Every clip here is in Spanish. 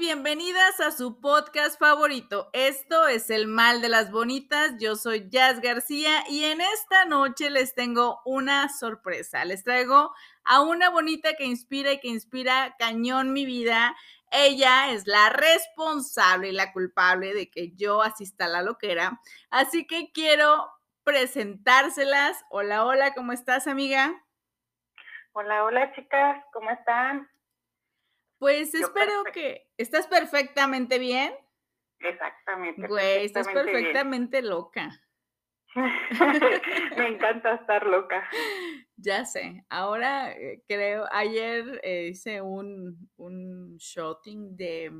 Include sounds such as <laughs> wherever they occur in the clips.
Bienvenidas a su podcast favorito. Esto es El Mal de las Bonitas. Yo soy Jazz García y en esta noche les tengo una sorpresa. Les traigo a una bonita que inspira y que inspira cañón mi vida. Ella es la responsable y la culpable de que yo asista a la loquera. Así que quiero presentárselas. Hola, hola, ¿cómo estás, amiga? Hola, hola, chicas, ¿cómo están? Pues espero que estás perfectamente bien. Exactamente. Güey, estás perfectamente loca. <laughs> Me encanta estar loca. Ya sé. Ahora eh, creo, ayer eh, hice un, un shooting de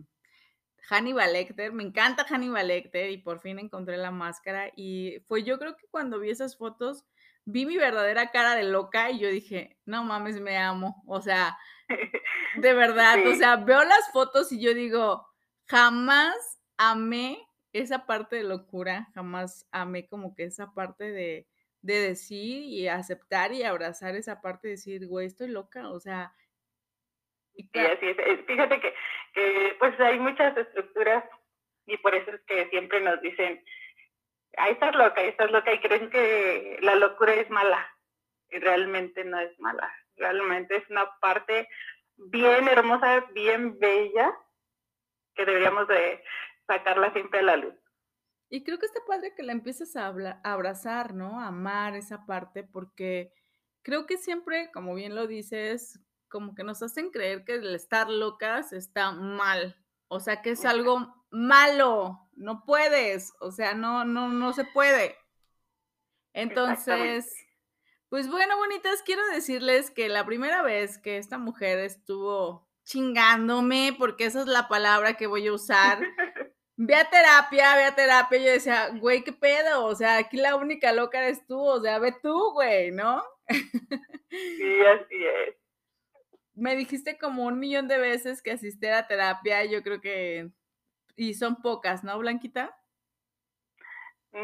Hannibal Lecter. Me encanta Hannibal Lecter y por fin encontré la máscara. Y fue yo creo que cuando vi esas fotos, vi mi verdadera cara de loca y yo dije, no mames, me amo. O sea, <laughs> de verdad, o sea, veo las fotos y yo digo, jamás amé esa parte de locura, jamás amé como que esa parte de, decir y aceptar y abrazar esa parte de decir, güey, estoy loca, o sea. Y así es. Fíjate que, pues hay muchas estructuras y por eso es que siempre nos dicen, ahí estás loca, ahí estás loca y creen que la locura es mala y realmente no es mala, realmente es una parte bien hermosa, bien bella, que deberíamos de sacarla siempre a la luz. Y creo que está padre que la empieces a, abrazar, ¿no? A amar esa parte, porque creo que siempre, como bien lo dices, como que nos hacen creer que el estar locas está mal. O sea, que es algo malo. No puedes. O sea, no, no, no se puede. Entonces, pues bueno, bonitas, quiero decirles que la primera vez que esta mujer estuvo chingándome, porque esa es la palabra que voy a usar, <laughs> ve a terapia, ve a terapia, yo decía, güey, ¿qué pedo? O sea, aquí la única loca eres tú, o sea, ve tú, güey, ¿no? Sí, así es. Me dijiste como un millón de veces que asistir a terapia, yo creo que, y son pocas, ¿no, Blanquita?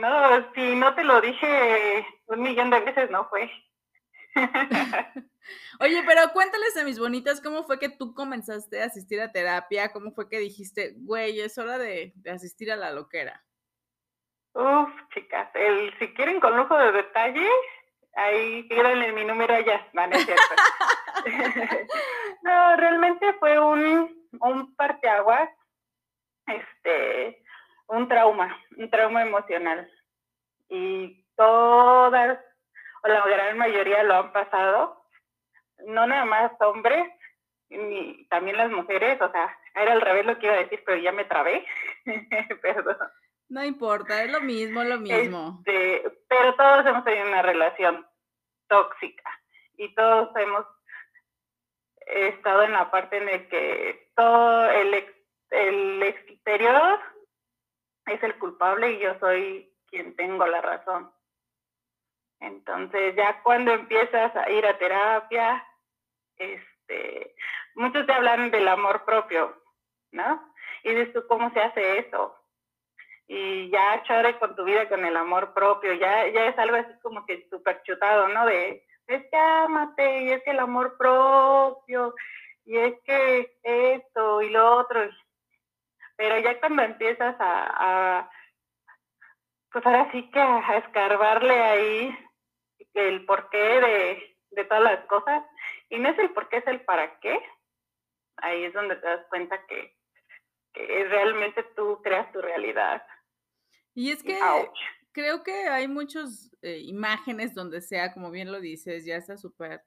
No, si no te lo dije un millón de veces, no fue. <laughs> Oye, pero cuéntales a mis bonitas cómo fue que tú comenzaste a asistir a terapia, cómo fue que dijiste, güey, es hora de, asistir a la loquera. Uf, chicas, el, si quieren con lujo de detalle, ahí en mi número allá, no, no es cierto. <laughs> no, realmente fue un, un parteaguas, este, un trauma, un trauma emocional. Y todas, o la gran mayoría lo han pasado, no nada más hombres, ni también las mujeres, o sea, era al revés lo que iba a decir, pero ya me trabé, <laughs> perdón. No importa, es lo mismo, lo mismo. Este, pero todos hemos tenido una relación tóxica y todos hemos estado en la parte en la que todo el, el exterior es el culpable y yo soy quien tengo la razón. Entonces ya cuando empiezas a ir a terapia, este, muchos te hablan del amor propio, ¿no? Y dices tú, ¿cómo se hace eso? Y ya chore con tu vida con el amor propio, ya, ya es algo así como que súper chutado, ¿no? De, es que amate, y es que el amor propio, y es que esto y lo otro. Pero ya cuando empiezas a, pues ahora sí que a escarbarle ahí el porqué de, de todas las cosas, y no es el porqué, es el para qué, ahí es donde te das cuenta que, realmente tú creas tu realidad. Y es que creo que hay muchas eh, imágenes donde sea, como bien lo dices, ya está súper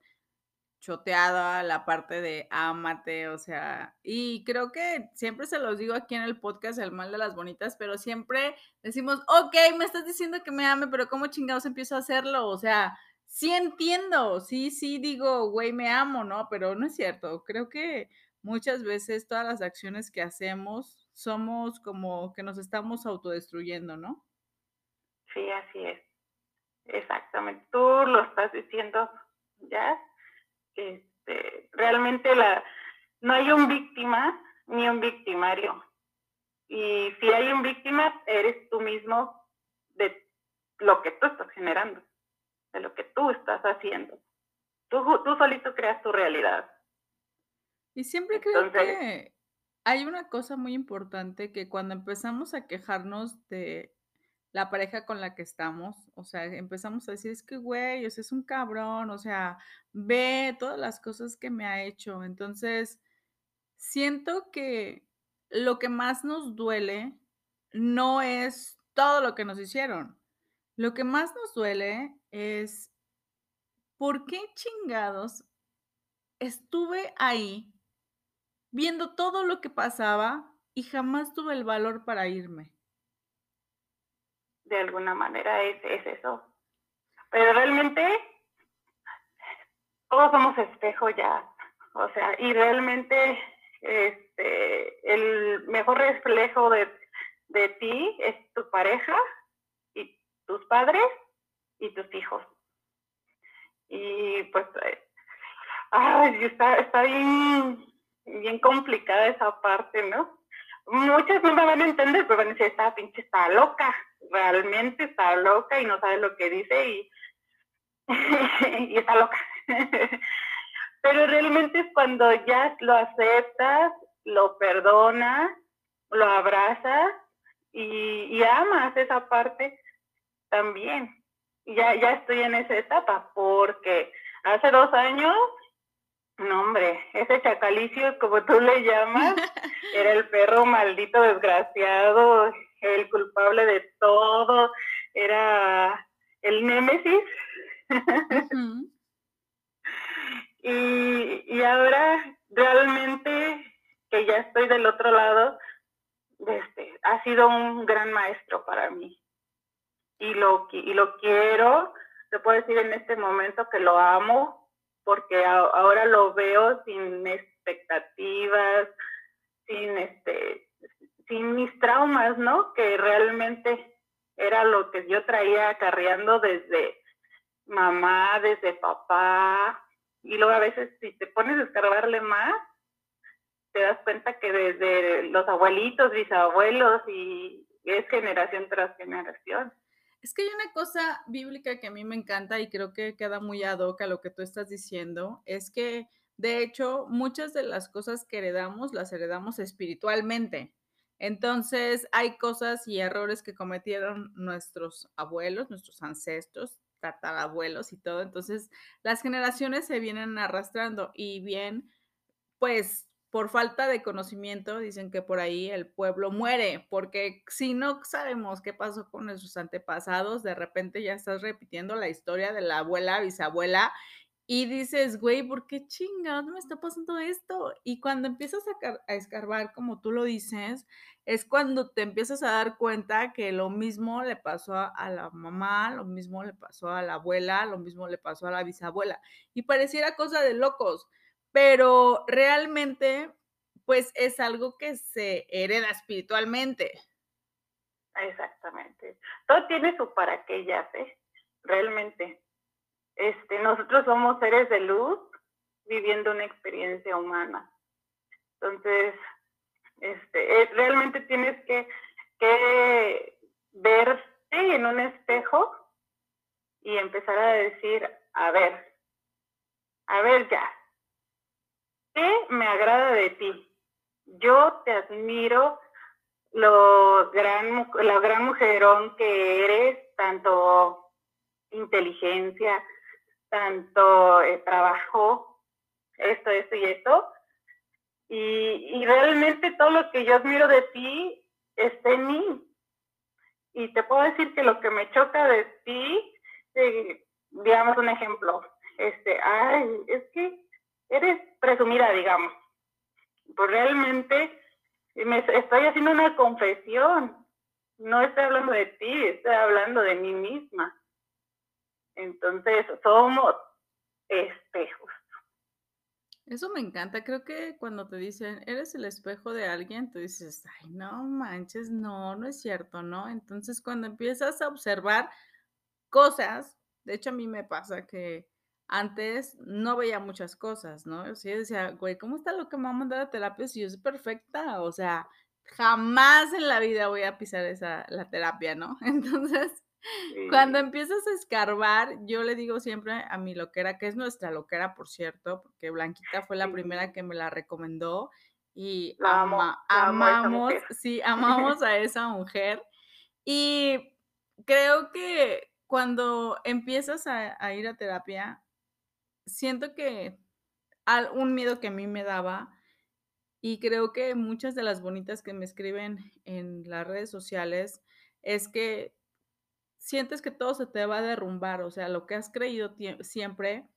choteada la parte de ámate, o sea, y creo que siempre se los digo aquí en el podcast El mal de las bonitas, pero siempre decimos, ok, me estás diciendo que me ame, pero ¿cómo chingados empiezo a hacerlo? O sea, sí entiendo, sí, sí digo, güey, me amo, ¿no? Pero no es cierto, creo que muchas veces todas las acciones que hacemos somos como que nos estamos autodestruyendo, ¿no? Sí, así es. Exactamente. Tú lo estás diciendo ya. Este, realmente la, no hay un víctima ni un victimario. Y si hay un víctima, eres tú mismo de lo que tú estás generando, de lo que tú estás haciendo. Tú, tú solito creas tu realidad. Y siempre creo que hay una cosa muy importante que cuando empezamos a quejarnos de la pareja con la que estamos, o sea, empezamos a decir, es que, güey, o sea, es un cabrón, o sea, ve todas las cosas que me ha hecho. Entonces, siento que lo que más nos duele no es todo lo que nos hicieron. Lo que más nos duele es, ¿por qué chingados estuve ahí viendo todo lo que pasaba y jamás tuve el valor para irme? De alguna manera es, eso. Pero realmente todos somos espejo ya, o sea, y realmente este, el mejor reflejo de, de ti es tu pareja y tus padres y tus hijos. Y pues, ay, está, está bien, bien complicada esa parte, ¿no? Muchas no me van a entender, pero van a decir, esta pinche está loca realmente está loca y no sabe lo que dice y, <laughs> y está loca. <laughs> Pero realmente es cuando ya lo aceptas, lo perdonas, lo abrazas y, y amas esa parte también. Ya, ya estoy en esa etapa porque hace dos años no, hombre, ese chacalicio, como tú le llamas, <laughs> era el perro maldito desgraciado, el culpable de todo, era el némesis. <laughs> y, y ahora realmente que ya estoy del otro lado, este, ha sido un gran maestro para mí. Y lo, y lo quiero, te puedo decir en este momento que lo amo, porque ahora lo veo sin expectativas, sin este sin mis traumas, ¿no? Que realmente era lo que yo traía acarreando desde mamá, desde papá, y luego a veces si te pones a escarbarle más, te das cuenta que desde los abuelitos, bisabuelos, y es generación tras generación. Es que hay una cosa bíblica que a mí me encanta y creo que queda muy ad hoc a lo que tú estás diciendo, es que de hecho muchas de las cosas que heredamos las heredamos espiritualmente. Entonces, hay cosas y errores que cometieron nuestros abuelos, nuestros ancestros, tatarabuelos y todo. Entonces, las generaciones se vienen arrastrando y bien, pues por falta de conocimiento, dicen que por ahí el pueblo muere, porque si no sabemos qué pasó con nuestros antepasados, de repente ya estás repitiendo la historia de la abuela, bisabuela, y dices, güey, ¿por qué chingados me está pasando esto? Y cuando empiezas a, a, escarbar, como tú lo dices, es cuando te empiezas a dar cuenta que lo mismo le pasó a, la mamá, lo mismo le pasó a la abuela, lo mismo le pasó a la bisabuela. Y pareciera cosa de locos, pero realmente, pues es algo que se hereda espiritualmente. Exactamente. Todo tiene su para qué ya, ¿eh? Realmente. Este, nosotros somos seres de luz viviendo una experiencia humana. Entonces, este, eh, realmente tienes que, que verte en un espejo y empezar a decir, a ver, a ver ya, ¿qué me agrada de ti? Yo te admiro lo gran, la gran mujerón que eres, tanto inteligencia, tanto eh, trabajo, esto, esto y esto, y, realmente todo lo que yo admiro de ti está en mí. Y te puedo decir que lo que me choca de ti, eh, digamos un ejemplo, este, ay, es que eres presumida, digamos. Pues realmente me estoy haciendo una confesión. No estoy hablando de ti, estoy hablando de mí misma. Entonces, somos espejos. Eso me encanta. Creo que cuando te dicen, eres el espejo de alguien, tú dices, ay, no manches, no, no es cierto, ¿no? Entonces, cuando empiezas a observar cosas, de hecho a mí me pasa que antes no veía muchas cosas, ¿no? O sea, yo decía, güey, ¿cómo está lo que me va a mandar a terapia si yo soy perfecta? O sea, jamás en la vida voy a pisar esa, la terapia, ¿no? <laughs> Entonces, cuando empiezas a escarbar, yo le digo siempre a mi loquera, que es nuestra loquera, por cierto, porque Blanquita fue la primera que me la recomendó y amamos, sí, <laughs> amamos a esa mujer. Y creo que cuando empiezas a, ir a terapia, siento que un miedo que a mí me daba, y creo que muchas de las bonitas que me escriben en las redes sociales, es que sientes que todo se te va a derrumbar, o sea, lo que has creído siempre,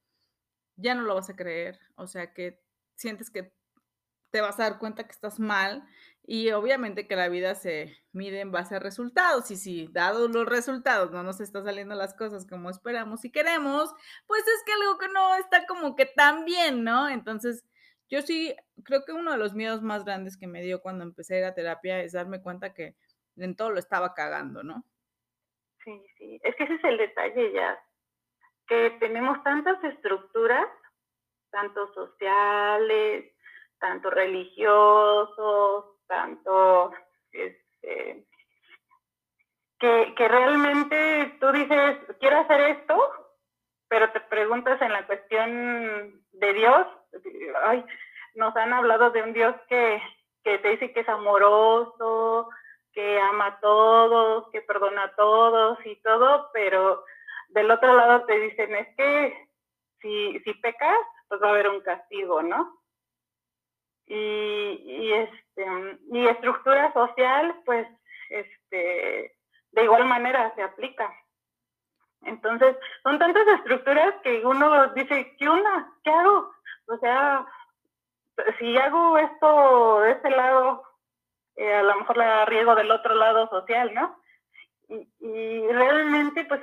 ya no lo vas a creer, o sea, que sientes que te vas a dar cuenta que estás mal y obviamente que la vida se mide en base a resultados y si dados los resultados no nos están saliendo las cosas como esperamos y queremos, pues es que algo que no está como que tan bien, ¿no? Entonces, yo sí creo que uno de los miedos más grandes que me dio cuando empecé a ir a terapia es darme cuenta que en todo lo estaba cagando, ¿no? Sí, sí, es que ese es el detalle ya, que tenemos tantas estructuras, tanto sociales, tanto religiosos, tanto este, que, que realmente tú dices, quiero hacer esto, pero te preguntas en la cuestión de Dios, ay, nos han hablado de un Dios que, que te dice que es amoroso, que ama a todos, que perdona a todos y todo, pero del otro lado te dicen, es que si, si pecas, pues va a haber un castigo, ¿no? Y, y, este, y estructura social, pues, este, de igual manera se aplica. Entonces, son tantas estructuras que uno dice, ¿qué onda? ¿Qué hago? O sea, si hago esto de este lado, eh, a lo mejor la riego del otro lado social, ¿no? Y, realmente pues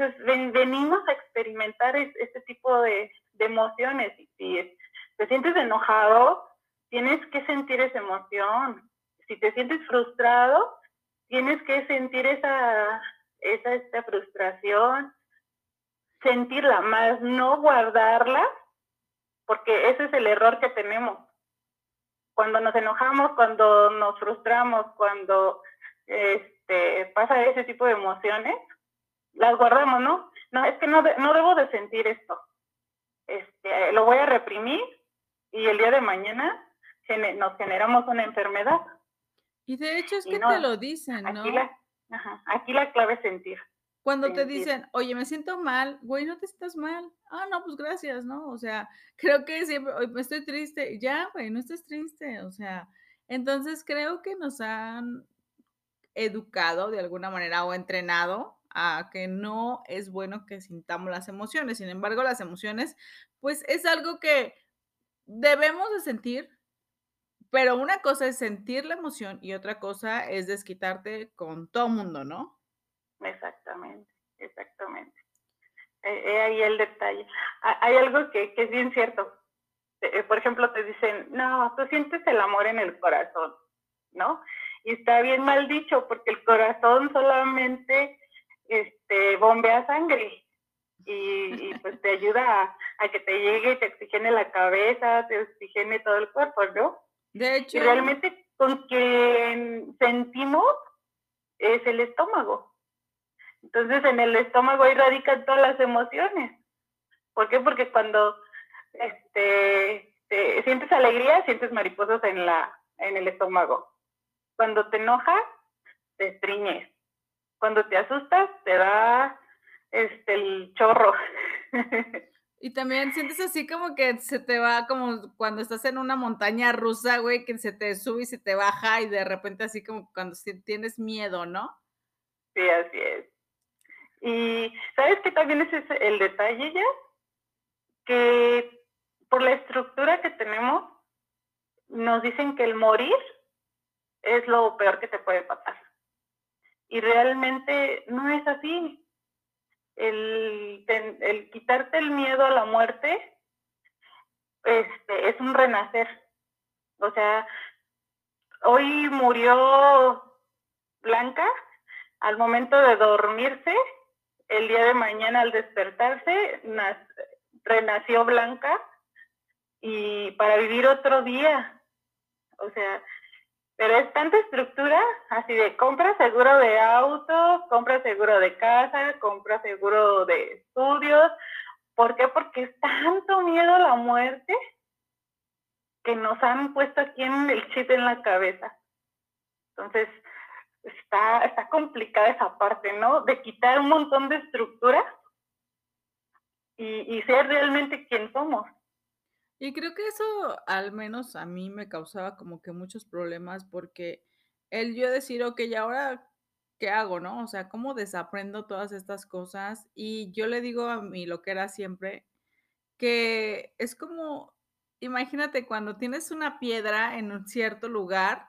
venimos a experimentar este tipo de, emociones y si te sientes enojado, tienes que sentir esa emoción. Si te sientes frustrado, tienes que sentir esa, esa esta frustración, sentirla más, no guardarla, porque ese es el error que tenemos cuando nos enojamos, cuando nos frustramos, cuando este, pasa ese tipo de emociones, las guardamos, ¿no? No, es que no, no debo de sentir esto. Este, lo voy a reprimir y el día de mañana nos generamos una enfermedad. Y de hecho es que te lo dicen, ¿no? Aquí la, aquí la clave es sentir. Cuando te dicen, oye, me siento mal, güey, no te estás mal. Ah, no, pues gracias, ¿no? O sea, <laughs> creo que siempre, hoy me estoy triste. Ya, güey, no estés triste. O sea, entonces creo que nos han educado de alguna manera o entrenado a que no es bueno que sintamos las emociones. Sin embargo, las emociones, pues es algo que debemos de sentir, pero una cosa es sentir la emoción y otra cosa es desquitarte con todo mundo, ¿no? Exactamente, exactamente. Eh, ahí el detalle. Hay algo que, es bien cierto. Eh, por ejemplo, te dicen, no, tú sientes el amor en el corazón, ¿no? Y está bien mal dicho, porque el corazón solamente este, bombea sangre y, pues te <laughs> ayuda a, que te llegue y te oxigene la cabeza, te oxigene todo el cuerpo, ¿no? De hecho. Realmente con quien sentimos es el estómago. Entonces en el estómago ahí radican todas las emociones. ¿Por qué? Porque cuando este, sientes alegría, sientes mariposas en, la, en el estómago. Cuando te enojas, te estriñes. Cuando te asustas, te da este, el chorro. <laughs> Y también sientes así como que se te va como cuando estás en una montaña rusa, güey, que se te sube y se te baja y de repente así como cuando tienes miedo, ¿no? Sí, así es. Y sabes que también ese es el detalle ya, que por la estructura que tenemos, nos dicen que el morir es lo peor que te puede pasar. Y realmente no es así. El, el quitarte el miedo a la muerte este, es un renacer. O sea, hoy murió Blanca, al momento de dormirse, el día de mañana al despertarse, renació Blanca y para vivir otro día. O sea, pero es tanta estructura, así de compra seguro de auto, compra seguro de casa, compra seguro de estudios. ¿Por qué? Porque es tanto miedo a la muerte que nos han puesto aquí en el chip en la cabeza. Entonces, está, está complicada esa parte, ¿no? De quitar un montón de estructuras y, y ser realmente quien somos. Y creo que eso al menos a mí me causaba como que muchos problemas porque el yo decir, ok, ¿y ahora qué hago, no? O sea, ¿cómo desaprendo todas estas cosas? Y yo le digo a mí lo que era siempre, que es como, imagínate cuando tienes una piedra en un cierto lugar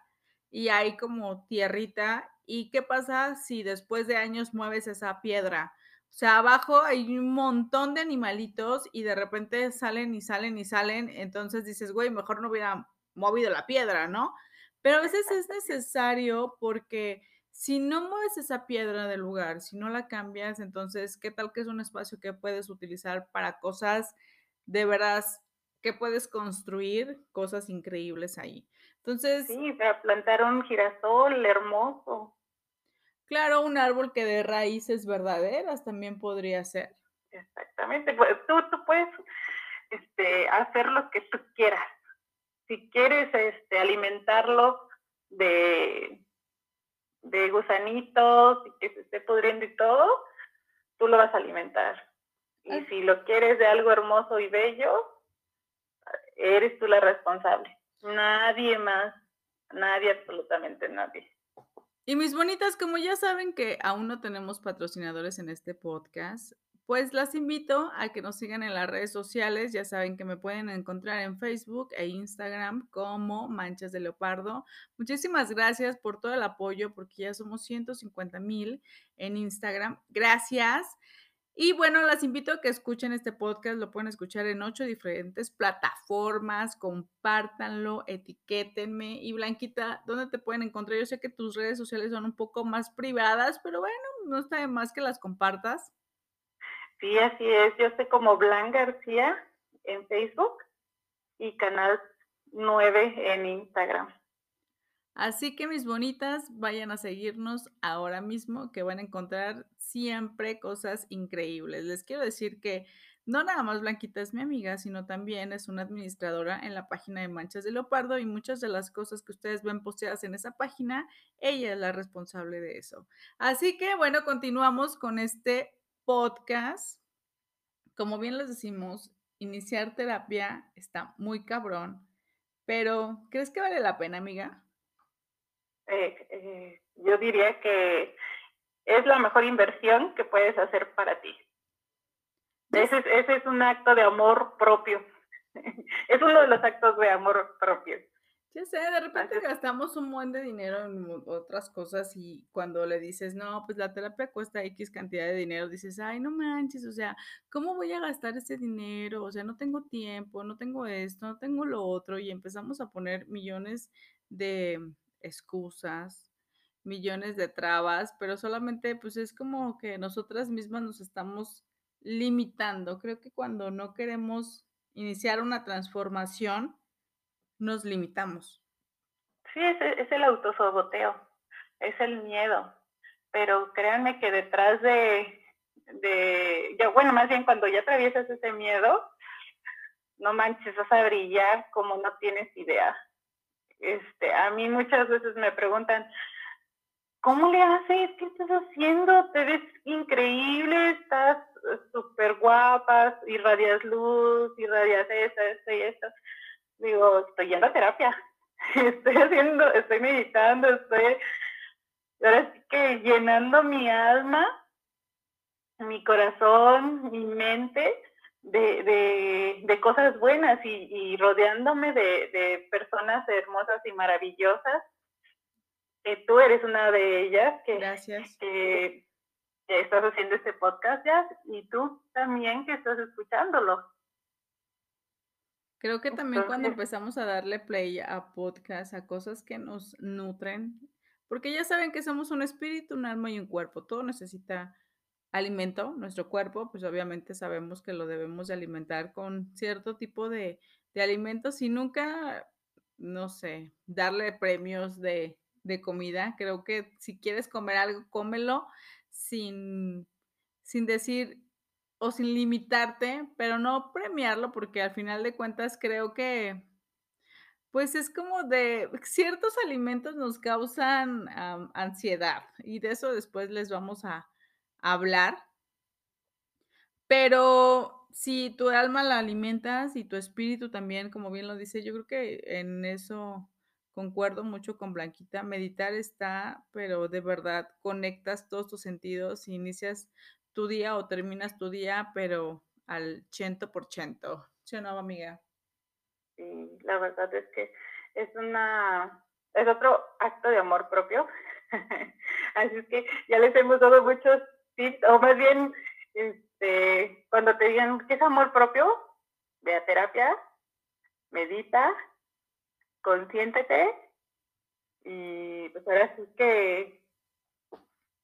y hay como tierrita. ¿Y qué pasa si después de años mueves esa piedra? O sea, abajo hay un montón de animalitos y de repente salen y salen y salen. Entonces dices, güey, mejor no hubiera movido la piedra, ¿no? Pero a veces es necesario porque si no mueves esa piedra del lugar, si no la cambias, entonces, ¿qué tal que es un espacio que puedes utilizar para cosas de veras que puedes construir cosas increíbles ahí? Entonces. Sí, para plantar un girasol hermoso. Claro, un árbol que de raíces verdaderas también podría ser. Exactamente. Pues, tú, tú puedes este, hacer lo que tú quieras. Si quieres este, alimentarlo de, de gusanitos y que se esté pudriendo y todo, tú lo vas a alimentar. Y si lo quieres de algo hermoso y bello, eres tú la responsable. Nadie más, nadie, absolutamente nadie. Y mis bonitas, como ya saben que aún no tenemos patrocinadores en este podcast, pues las invito a que nos sigan en las redes sociales. Ya saben que me pueden encontrar en Facebook e Instagram como Manchas de Leopardo. Muchísimas gracias por todo el apoyo, porque ya somos 150 mil en Instagram. Gracias. Y bueno, las invito a que escuchen este podcast, lo pueden escuchar en ocho diferentes plataformas, compártanlo, etiquétenme. Y Blanquita, ¿dónde te pueden encontrar? Yo sé que tus redes sociales son un poco más privadas, pero bueno, no está de más que las compartas. Sí, así es. Yo estoy como Blan García en Facebook y Canal 9 en Instagram. Así que mis bonitas, vayan a seguirnos ahora mismo que van a encontrar siempre cosas increíbles. Les quiero decir que no nada más Blanquita es mi amiga, sino también es una administradora en la página de Manchas de Leopardo y muchas de las cosas que ustedes ven posteadas en esa página, ella es la responsable de eso. Así que bueno, continuamos con este podcast. Como bien les decimos, iniciar terapia está muy cabrón, pero ¿crees que vale la pena, amiga? Eh, eh, yo diría que es la mejor inversión que puedes hacer para ti. Ese es, ese es un acto de amor propio. <laughs> es uno de los actos de amor propio. Ya sé, de repente gastamos un buen de dinero en otras cosas y cuando le dices, no, pues la terapia cuesta X cantidad de dinero, dices, ay, no manches, o sea, ¿cómo voy a gastar ese dinero? O sea, no tengo tiempo, no tengo esto, no tengo lo otro y empezamos a poner millones de excusas, millones de trabas, pero solamente pues es como que nosotras mismas nos estamos limitando. Creo que cuando no queremos iniciar una transformación, nos limitamos. Sí, es, es el autosoboteo, es el miedo, pero créanme que detrás de, bueno, más bien cuando ya atraviesas ese miedo, no manches, vas a brillar como no tienes idea. Este, a mí muchas veces me preguntan, ¿cómo le haces? ¿Qué estás haciendo? Te ves increíble, estás súper guapa, irradias luz, irradias esto, esto y esto. Digo, estoy yendo a terapia, <laughs> estoy haciendo, estoy meditando, estoy, ahora sí que llenando mi alma, mi corazón, mi mente de, de, cosas buenas y, rodeándome de, de, personas hermosas y maravillosas. que tú eres una de ellas que, Gracias. que, estás haciendo este podcast ya y tú también que estás escuchándolo. Creo que también cuando empezamos a darle play a podcasts, a cosas que nos nutren, porque ya saben que somos un espíritu, un alma y un cuerpo, todo necesita alimento, nuestro cuerpo, pues obviamente sabemos que lo debemos de alimentar con cierto tipo de, de alimentos y nunca, no sé, darle premios de, de, comida. Creo que si quieres comer algo, cómelo sin, sin decir o sin limitarte, pero no premiarlo porque al final de cuentas creo que pues es como de ciertos alimentos nos causan ansiedad y de eso después les vamos a, hablar. Pero si tu alma la alimentas y tu espíritu también, como bien lo dice, yo creo que en eso concuerdo mucho con Blanquita. Meditar está, pero de verdad conectas todos tus sentidos inicias tu día o terminas tu día, pero al ciento por ciento. ¿Sí o amiga? Sí, la verdad es que es una, es otro acto de amor propio. <laughs> Así es que ya les hemos dado muchos o más bien, este, cuando te digan que es amor propio, ve a terapia, medita, consiéntete y pues ahora sí que,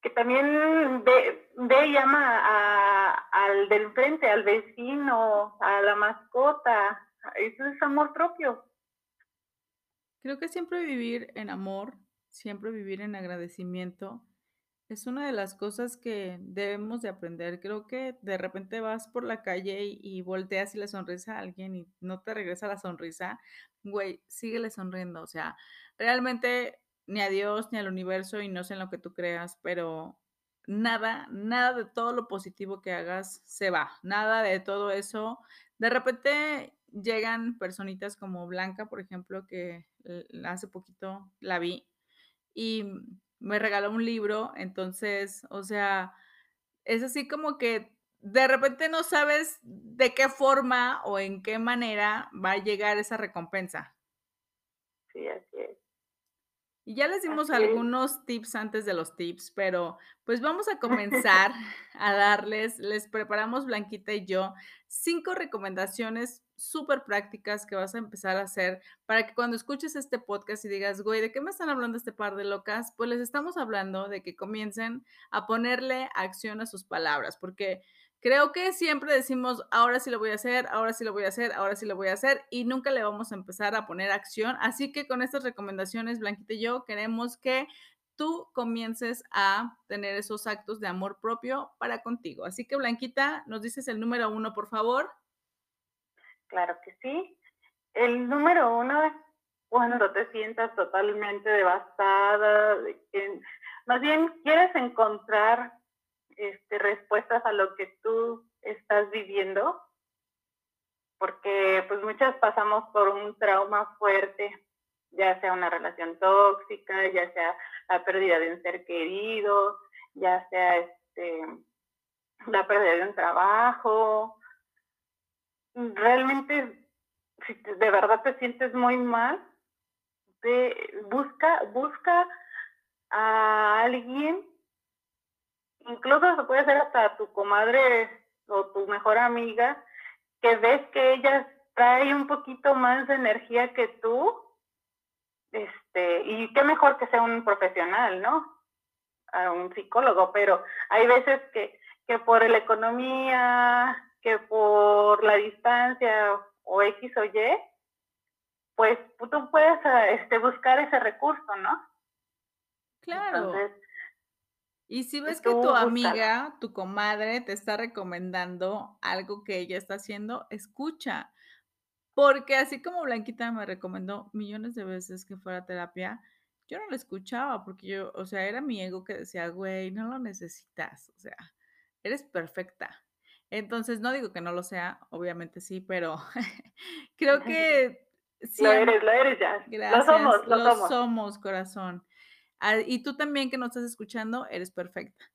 que también ve, ve y llama a, al del frente, al vecino, a la mascota. Eso es amor propio. Creo que siempre vivir en amor, siempre vivir en agradecimiento es una de las cosas que debemos de aprender. Creo que de repente vas por la calle y, volteas y le sonrisa a alguien y no te regresa la sonrisa. Güey, síguele sonriendo. O sea, realmente ni a Dios ni al universo y no sé en lo que tú creas, pero nada, nada de todo lo positivo que hagas se va. Nada de todo eso. De repente llegan personitas como Blanca, por ejemplo, que hace poquito la vi y me regaló un libro, entonces, o sea, es así como que de repente no sabes de qué forma o en qué manera va a llegar esa recompensa. Sí, así es. Y ya les dimos algunos tips antes de los tips, pero pues vamos a <laughs> comenzar a darles, les preparamos Blanquita y yo cinco recomendaciones súper prácticas que vas a empezar a hacer para que cuando escuches este podcast y digas, güey, ¿de qué me están hablando este par de locas? Pues les estamos hablando de que comiencen a ponerle acción a sus palabras, porque Creo que siempre decimos, ahora sí lo voy a hacer, ahora sí lo voy a hacer, ahora sí lo voy a hacer y nunca le vamos a empezar a poner acción. Así que con estas recomendaciones, Blanquita y yo queremos que tú comiences a tener esos actos de amor propio para contigo. Así que Blanquita, nos dices el número uno, por favor. Claro que sí. El número uno es cuando te sientas totalmente devastada, más bien quieres encontrar este, respuestas a lo que tú estás viviendo, porque pues muchas pasamos por un trauma fuerte, ya sea una relación tóxica, ya sea la pérdida de un ser querido, ya sea este, la pérdida de un trabajo. Realmente, si de verdad te sientes muy mal, busca, busca a alguien incluso se puede ser hasta tu comadre o tu mejor amiga, que ves que ella trae un poquito más de energía que tú, este, y qué mejor que sea un profesional, ¿no? A un psicólogo, pero hay veces que, que por la economía, que por la distancia o X o Y, pues tú puedes este, buscar ese recurso, ¿no? Claro. Entonces, y si ves que tu amiga, tu comadre, te está recomendando algo que ella está haciendo, escucha. Porque así como Blanquita me recomendó millones de veces que fuera terapia, yo no la escuchaba porque yo, o sea, era mi ego que decía, güey, no lo necesitas, o sea, eres perfecta. Entonces, no digo que no lo sea, obviamente sí, pero <laughs> creo que... Sí, lo eres, lo eres ya. Gracias, lo somos, lo, somos. somos, corazón. Ah, y tú también que nos estás escuchando, eres perfecta.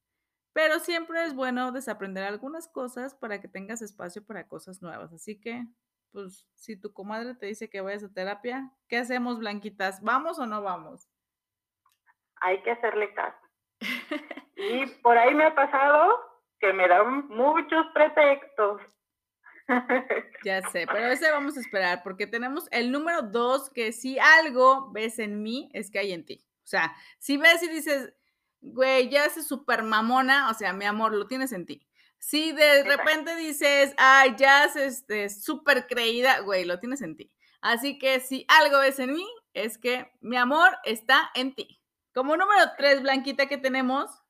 Pero siempre es bueno desaprender algunas cosas para que tengas espacio para cosas nuevas. Así que, pues, si tu comadre te dice que vayas a terapia, ¿qué hacemos, Blanquitas? ¿Vamos o no vamos? Hay que hacerle caso. <laughs> y por ahí me ha pasado que me dan muchos pretextos. <laughs> Ya sé, pero ese vamos a esperar porque tenemos el número dos que si algo ves en mí es que hay en ti. O sea, si ves y dices, güey, ya es súper mamona, o sea, mi amor, lo tienes en ti. Si de repente dices, ay, ya es este, súper creída, güey, lo tienes en ti. Así que si algo ves en mí, es que mi amor está en ti. Como número tres, Blanquita, que tenemos.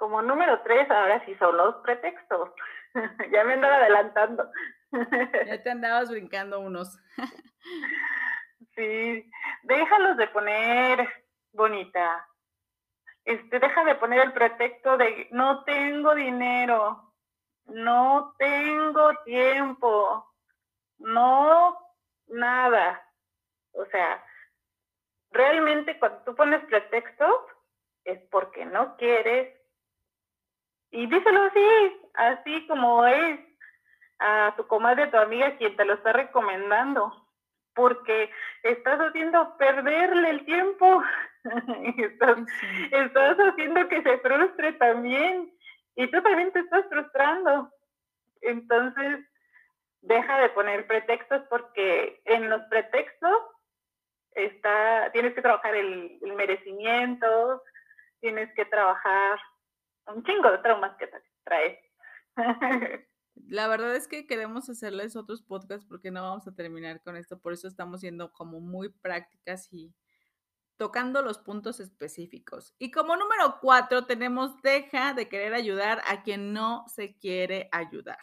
Como número tres, ahora sí son los pretextos. <laughs> ya me andaba adelantando. <laughs> ya te andabas brincando unos. <laughs> sí, déjalos de poner bonita. Este, deja de poner el pretexto de no tengo dinero, no tengo tiempo, no nada. O sea, realmente cuando tú pones pretextos es porque no quieres. Y díselo así, así como es a tu comadre, tu amiga, quien te lo está recomendando. Porque estás haciendo perderle el tiempo. <laughs> estás, estás haciendo que se frustre también. Y tú también te estás frustrando. Entonces, deja de poner pretextos porque en los pretextos está, tienes que trabajar el, merecimiento, tienes que trabajar un chingo de traumas que traes. <laughs> La verdad es que queremos hacerles otros podcasts porque no vamos a terminar con esto, por eso estamos siendo como muy prácticas y tocando los puntos específicos. Y como número cuatro tenemos deja de querer ayudar a quien no se quiere ayudar.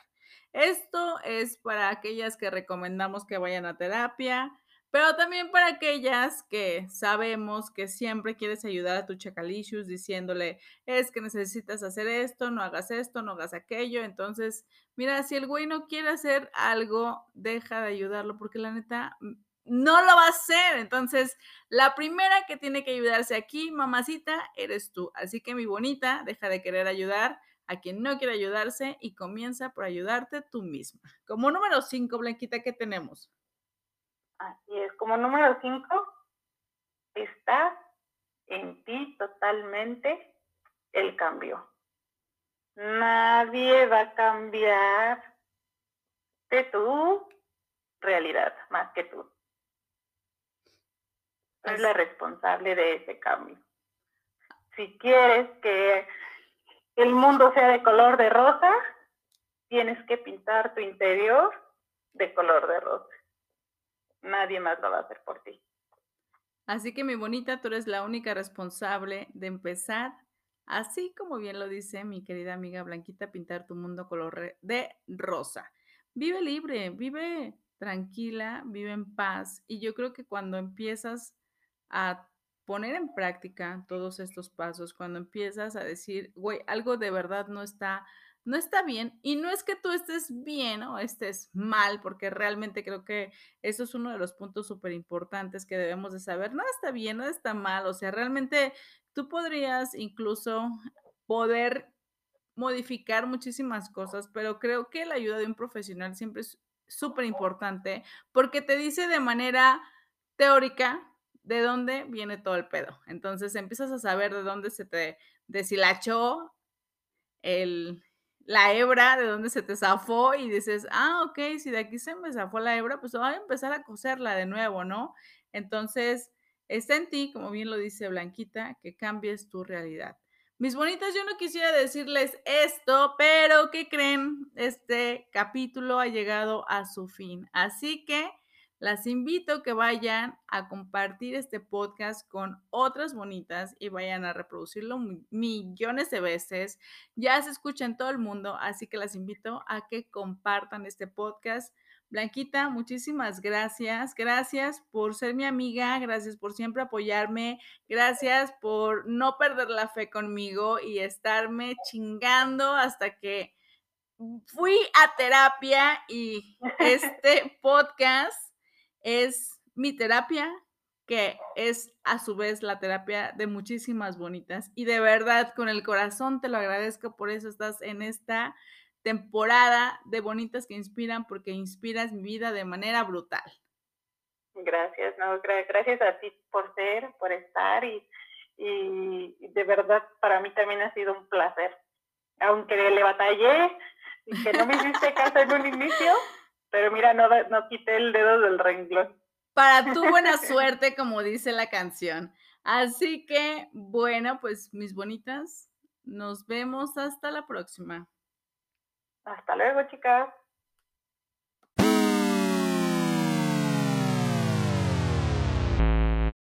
Esto es para aquellas que recomendamos que vayan a terapia, pero también para aquellas que sabemos que siempre quieres ayudar a tu chacalicious diciéndole, es que necesitas hacer esto, no hagas esto, no hagas aquello. Entonces, mira, si el güey no quiere hacer algo, deja de ayudarlo porque la neta mm, no lo va a hacer. Entonces, la primera que tiene que ayudarse aquí, mamacita, eres tú. Así que mi bonita, deja de querer ayudar a quien no quiere ayudarse y comienza por ayudarte tú misma. Como número cinco, Blanquita, ¿qué tenemos? Así es, como número cinco, está en ti totalmente el cambio. Nadie va a cambiar de tu realidad más que tú. Es la responsable de ese cambio. Si quieres que el mundo sea de color de rosa, tienes que pintar tu interior de color de rosa. Nadie más lo va a hacer por ti. Así que mi bonita, tú eres la única responsable de empezar, así como bien lo dice mi querida amiga Blanquita, pintar tu mundo color de rosa. Vive libre, vive tranquila, vive en paz. Y yo creo que cuando empiezas a poner en práctica todos estos pasos, cuando empiezas a decir, güey, algo de verdad no está, no está bien, y no es que tú estés bien o estés mal, porque realmente creo que eso es uno de los puntos súper importantes que debemos de saber, nada está bien, nada está mal, o sea, realmente tú podrías incluso poder modificar muchísimas cosas, pero creo que la ayuda de un profesional siempre es súper importante porque te dice de manera teórica de dónde viene todo el pedo. Entonces empiezas a saber de dónde se te deshilachó el, la hebra, de dónde se te zafó y dices, ah, ok, si de aquí se me zafó la hebra, pues voy a empezar a coserla de nuevo, ¿no? Entonces, está en ti, como bien lo dice Blanquita, que cambies tu realidad. Mis bonitas, yo no quisiera decirles esto, pero ¿qué creen? Este capítulo ha llegado a su fin. Así que las invito a que vayan a compartir este podcast con otras bonitas y vayan a reproducirlo millones de veces. Ya se escucha en todo el mundo, así que las invito a que compartan este podcast. Blanquita, muchísimas gracias. Gracias por ser mi amiga, gracias por siempre apoyarme, gracias por no perder la fe conmigo y estarme chingando hasta que fui a terapia y <laughs> este podcast es mi terapia, que es a su vez la terapia de muchísimas bonitas. Y de verdad, con el corazón te lo agradezco, por eso estás en esta temporada de bonitas que inspiran, porque inspiras mi vida de manera brutal. Gracias, gracias a ti por ser, por estar y, y de verdad para mí también ha sido un placer. Aunque le batallé, y que no me hiciste caso en un inicio, pero mira, no, no quité el dedo del renglón. Para tu buena <laughs> suerte, como dice la canción. Así que, bueno, pues mis bonitas, nos vemos hasta la próxima. Hasta luego, chicas.